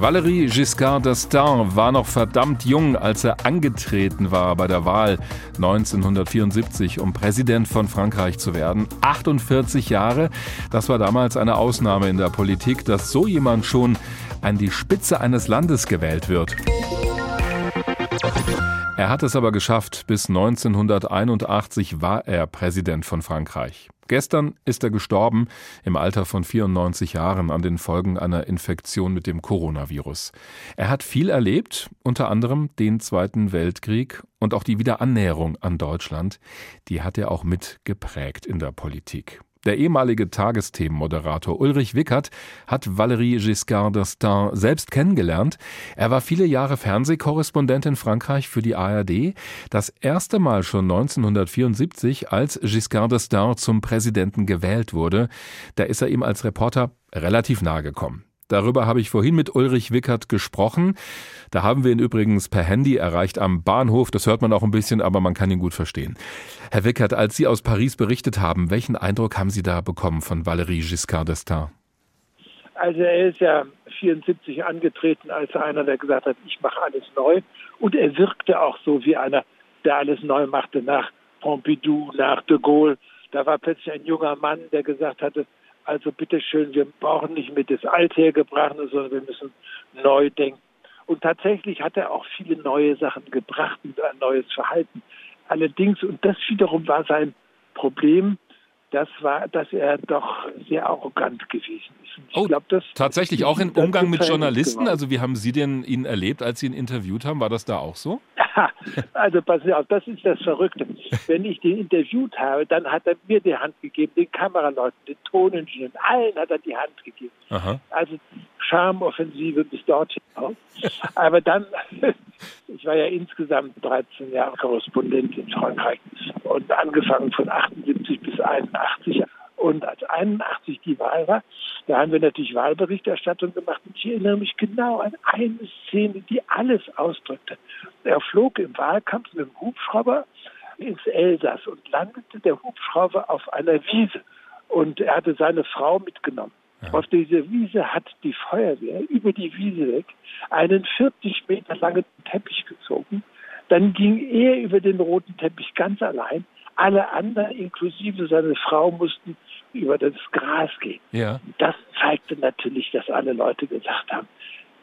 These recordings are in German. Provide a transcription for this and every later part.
Valéry Giscard d'Estaing war noch verdammt jung, als er angetreten war bei der Wahl 1974, um Präsident von Frankreich zu werden. 48 Jahre, das war damals eine Ausnahme in der Politik, dass so jemand schon an die Spitze eines Landes gewählt wird. Er hat es aber geschafft. Bis 1981 war er Präsident von Frankreich. Gestern ist er gestorben im Alter von 94 Jahren an den Folgen einer Infektion mit dem Coronavirus. Er hat viel erlebt, unter anderem den Zweiten Weltkrieg und auch die Wiederannäherung an Deutschland. Die hat er auch mit geprägt in der Politik. Der ehemalige Tagesthemenmoderator Ulrich Wickert hat Valéry Giscard d'Estaing selbst kennengelernt. Er war viele Jahre Fernsehkorrespondent in Frankreich für die ARD. Das erste Mal schon 1974, als Giscard d'Estaing zum Präsidenten gewählt wurde. Da ist er ihm als Reporter relativ nahe gekommen. Darüber habe ich vorhin mit Ulrich Wickert gesprochen. Da haben wir ihn übrigens per Handy erreicht am Bahnhof. Das hört man auch ein bisschen, aber man kann ihn gut verstehen. Herr Wickert, als Sie aus Paris berichtet haben, welchen Eindruck haben Sie da bekommen von Valéry Giscard d'Estaing? Also er ist ja 74 angetreten als einer, der gesagt hat, ich mache alles neu. Und er wirkte auch so wie einer, der alles neu machte nach Pompidou, nach de Gaulle. Da war plötzlich ein junger Mann, der gesagt hatte, also bitteschön, wir brauchen nicht mit das Althergebrachte, sondern wir müssen neu denken. Und tatsächlich hat er auch viele neue Sachen gebracht und ein neues Verhalten. Allerdings, und das wiederum war sein Problem, das war, dass er doch sehr arrogant gewesen ist. Oh, glaub, tatsächlich auch im Umgang mit Journalisten? Also wie haben Sie denn ihn erlebt, als Sie ihn interviewt haben? War das da auch so? also pass auf, das ist das Verrückte. Wenn ich den interviewt habe, dann hat er mir die Hand gegeben, den Kameraleuten, den Toningenieuren, allen hat er die Hand gegeben. Aha. Also Charmoffensive bis dorthin auch. Aber dann, ich war ja insgesamt 13 Jahre Korrespondent in Frankreich und angefangen von 78 bis 81. Und als 81 die Wahl war, da haben wir natürlich Wahlberichterstattung gemacht. Und ich erinnere mich genau an eine Szene, die alles ausdrückte. Er flog im Wahlkampf mit dem Hubschrauber ins Elsass und landete der Hubschrauber auf einer Wiese. Und er hatte seine Frau mitgenommen. Ja. Auf dieser Wiese hat die Feuerwehr über die Wiese weg einen 40 Meter langen Teppich gezogen. Dann ging er über den roten Teppich ganz allein. Alle anderen, inklusive seine Frau, mussten über das Gras gehen. Ja. Das zeigte natürlich, dass alle Leute gesagt haben,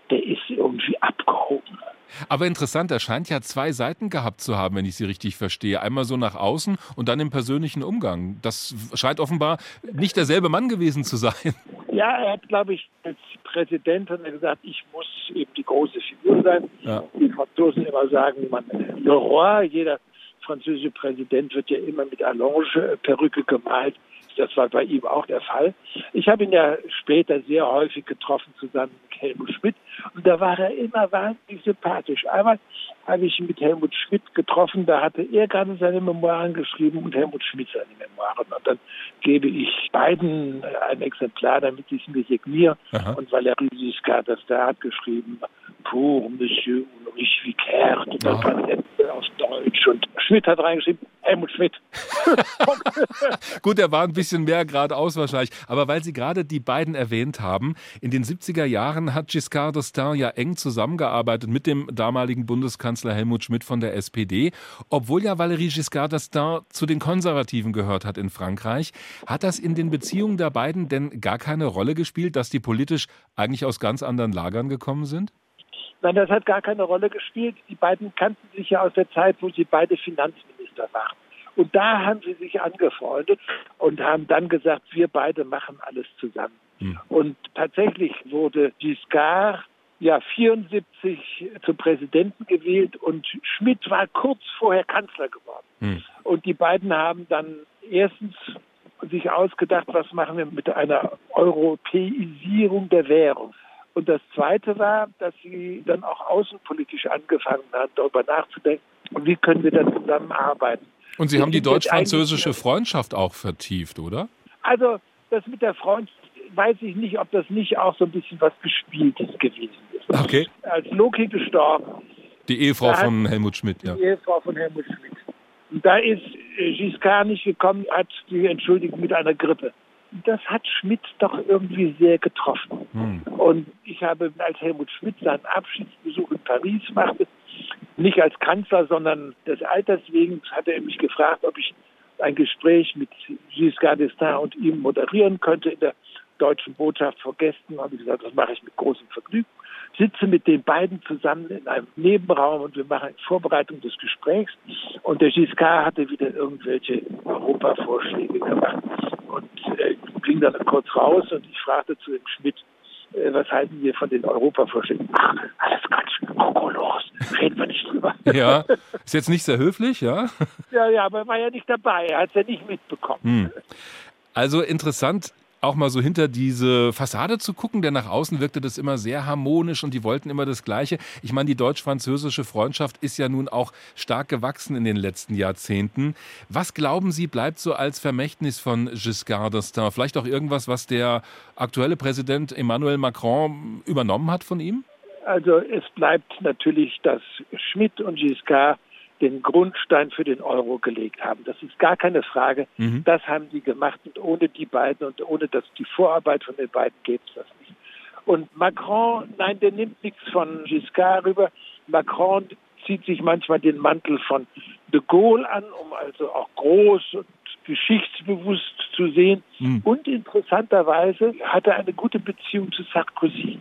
der ist irgendwie abgehoben. Aber interessant, er scheint ja zwei Seiten gehabt zu haben, wenn ich Sie richtig verstehe. Einmal so nach außen und dann im persönlichen Umgang. Das scheint offenbar nicht derselbe Mann gewesen zu sein. Ja, er hat, glaube ich, als Präsident hat er gesagt, ich muss eben die große Figur sein. Ja. Die Franzosen immer sagen, man, Le Roi, jeder französische Präsident wird ja immer mit Allonge-Perücke gemalt. Das war bei ihm auch der Fall. Ich habe ihn ja später sehr häufig getroffen, zusammen mit Helmut Schmidt. Und da war er immer wahnsinnig sympathisch. Einmal habe ich ihn mit Helmut Schmidt getroffen. Da hatte er gerade seine Memoiren geschrieben und Helmut Schmidt seine Memoiren. Und dann gebe ich beiden ein Exemplar, damit ich es mir signiere. Und Valéry Giscard da hat geschrieben, pour Monsieur Ulrich Vicard. Und das war auf Deutsch. Und Schmidt hat reingeschrieben, Helmut Schmidt. Gut, er war ein bisschen mehr geradeaus wahrscheinlich. Aber weil Sie gerade die beiden erwähnt haben, in den 70er Jahren hat Giscard d'Estaing ja eng zusammengearbeitet mit dem damaligen Bundeskanzler Helmut Schmidt von der SPD. Obwohl ja Valéry Giscard d'Estaing zu den Konservativen gehört hat in Frankreich, hat das in den Beziehungen der beiden denn gar keine Rolle gespielt, dass die politisch eigentlich aus ganz anderen Lagern gekommen sind? Nein, das hat gar keine Rolle gespielt. Die beiden kannten sich ja aus der Zeit, wo sie beide Finanzminister waren. Und da haben sie sich angefreundet und haben dann gesagt, wir beide machen alles zusammen. Mhm. Und tatsächlich wurde Giscard ja 74 zum Präsidenten gewählt und Schmidt war kurz vorher Kanzler geworden. Mhm. Und die beiden haben dann erstens sich ausgedacht, was machen wir mit einer Europäisierung der Währung. Und das Zweite war, dass sie dann auch außenpolitisch angefangen haben, darüber nachzudenken, wie können wir da zusammenarbeiten. Und Sie haben die deutsch-französische Freundschaft auch vertieft, oder? Also das mit der Freundschaft weiß ich nicht, ob das nicht auch so ein bisschen was Gespieltes gewesen ist. Okay. Als Loki gestorben Die Ehefrau von Helmut Schmidt, ja. Die Ehefrau von Helmut Schmidt. Und da ist Giscard nicht gekommen, hat sich entschuldigt mit einer Grippe. Das hat Schmidt doch irgendwie sehr getroffen. Hm. Und ich habe, als Helmut Schmidt seinen Abschiedsbesuch in Paris machte, nicht als Kanzler, sondern des Alters wegen, hat er mich gefragt, ob ich ein Gespräch mit Giscard d'Estaing und ihm moderieren könnte in der deutschen Botschaft vor Gästen. Habe ich gesagt, das mache ich mit großem Vergnügen. Sitze mit den beiden zusammen in einem Nebenraum und wir machen eine Vorbereitung des Gesprächs. Und der Giscard hatte wieder irgendwelche Europavorschläge gemacht und äh, ging dann kurz raus und ich fragte zu dem Schmidt, äh, was halten wir von den Europavorschlägen? Ach, alles Quatsch, Kokolos, reden wir nicht drüber. Ja, ist jetzt nicht sehr höflich, ja? Ja, ja, aber er war ja nicht dabei, er hat es ja nicht mitbekommen. Hm. Also interessant, auch mal so hinter diese Fassade zu gucken, denn nach außen wirkte das immer sehr harmonisch und die wollten immer das Gleiche. Ich meine, die deutsch-französische Freundschaft ist ja nun auch stark gewachsen in den letzten Jahrzehnten. Was glauben Sie, bleibt so als Vermächtnis von Giscard d'Estaing? Vielleicht auch irgendwas, was der aktuelle Präsident Emmanuel Macron übernommen hat von ihm? Also es bleibt natürlich, dass Schmidt und Giscard den Grundstein für den Euro gelegt haben. Das ist gar keine Frage. Mhm. Das haben die gemacht und ohne die beiden und ohne dass die Vorarbeit von den beiden gäbe es das nicht. Und Macron, nein, der nimmt nichts von Giscard rüber. Macron zieht sich manchmal den Mantel von de Gaulle an, um also auch groß und geschichtsbewusst zu sehen. Mhm. Und interessanterweise hat er eine gute Beziehung zu Sarkozy.